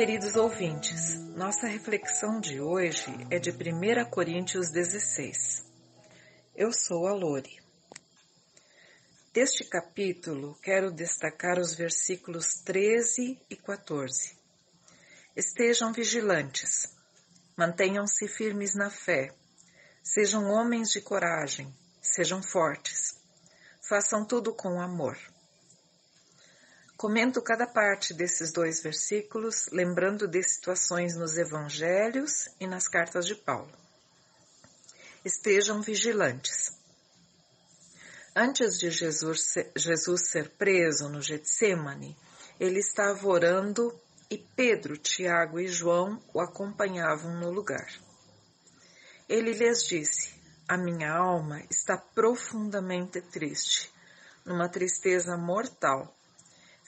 queridos ouvintes, nossa reflexão de hoje é de 1 Coríntios 16. Eu sou a Lore. Deste capítulo, quero destacar os versículos 13 e 14. Estejam vigilantes, mantenham-se firmes na fé, sejam homens de coragem, sejam fortes, façam tudo com amor. Comento cada parte desses dois versículos, lembrando de situações nos evangelhos e nas cartas de Paulo. Estejam vigilantes. Antes de Jesus, Jesus ser preso no Getsemane, ele estava orando e Pedro, Tiago e João o acompanhavam no lugar. Ele lhes disse: A minha alma está profundamente triste, numa tristeza mortal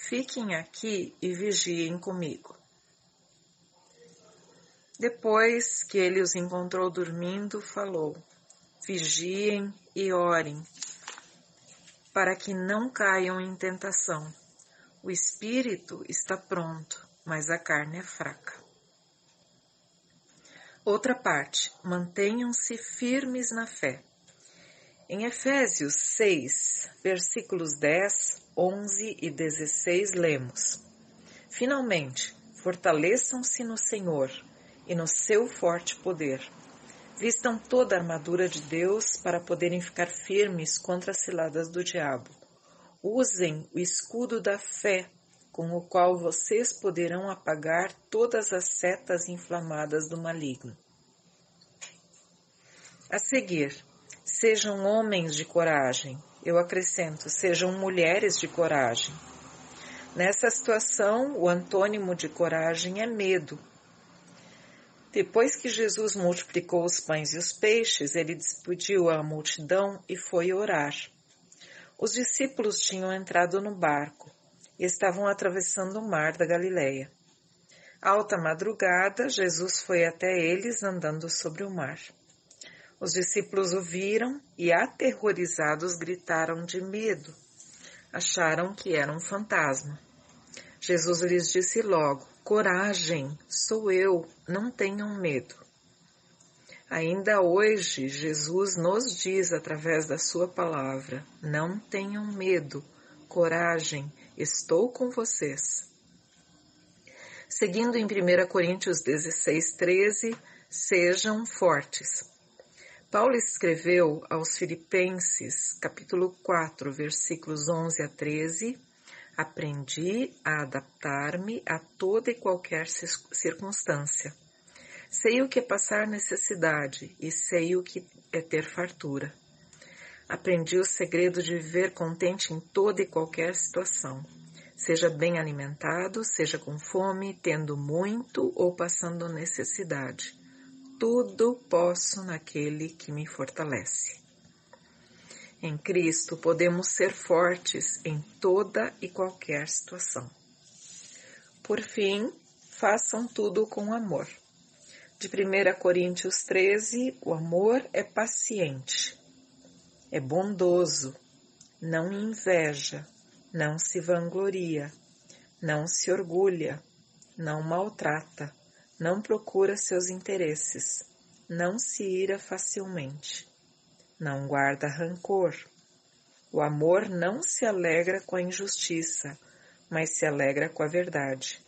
Fiquem aqui e vigiem comigo. Depois que ele os encontrou dormindo, falou: Vigiem e orem, para que não caiam em tentação. O espírito está pronto, mas a carne é fraca. Outra parte: mantenham-se firmes na fé. Em Efésios 6, versículos 10, 11 e 16, lemos: Finalmente, fortaleçam-se no Senhor e no seu forte poder. Vistam toda a armadura de Deus para poderem ficar firmes contra as ciladas do diabo. Usem o escudo da fé, com o qual vocês poderão apagar todas as setas inflamadas do maligno. A seguir, Sejam homens de coragem. Eu acrescento, sejam mulheres de coragem. Nessa situação, o antônimo de coragem é medo. Depois que Jesus multiplicou os pães e os peixes, ele despediu a multidão e foi orar. Os discípulos tinham entrado no barco e estavam atravessando o mar da Galileia. Alta madrugada, Jesus foi até eles andando sobre o mar. Os discípulos o viram e, aterrorizados, gritaram de medo. Acharam que era um fantasma. Jesus lhes disse logo: Coragem, sou eu, não tenham medo. Ainda hoje, Jesus nos diz através da Sua palavra: Não tenham medo, coragem, estou com vocês. Seguindo em 1 Coríntios 16, 13, sejam fortes. Paulo escreveu aos Filipenses, capítulo 4, versículos 11 a 13: Aprendi a adaptar-me a toda e qualquer circunstância. Sei o que é passar necessidade e sei o que é ter fartura. Aprendi o segredo de viver contente em toda e qualquer situação. Seja bem alimentado, seja com fome, tendo muito ou passando necessidade tudo posso naquele que me fortalece. Em Cristo podemos ser fortes em toda e qualquer situação. Por fim, façam tudo com amor. De 1 Coríntios 13, o amor é paciente, é bondoso, não inveja, não se vangloria, não se orgulha, não maltrata não procura seus interesses, não se ira facilmente, não guarda rancor. O amor não se alegra com a injustiça, mas se alegra com a verdade.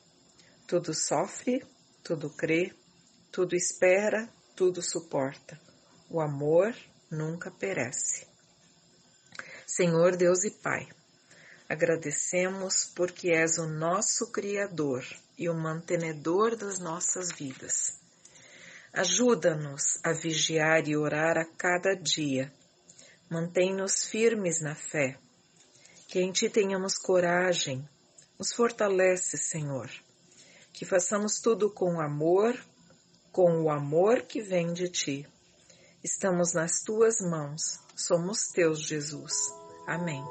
Tudo sofre, tudo crê, tudo espera, tudo suporta. O amor nunca perece. Senhor Deus e Pai, agradecemos porque és o nosso Criador e o mantenedor das nossas vidas. Ajuda-nos a vigiar e orar a cada dia. Mantém-nos firmes na fé. Que em Ti tenhamos coragem. Nos fortalece, Senhor. Que façamos tudo com amor, com o amor que vem de Ti. Estamos nas Tuas mãos. Somos Teus, Jesus. Amém.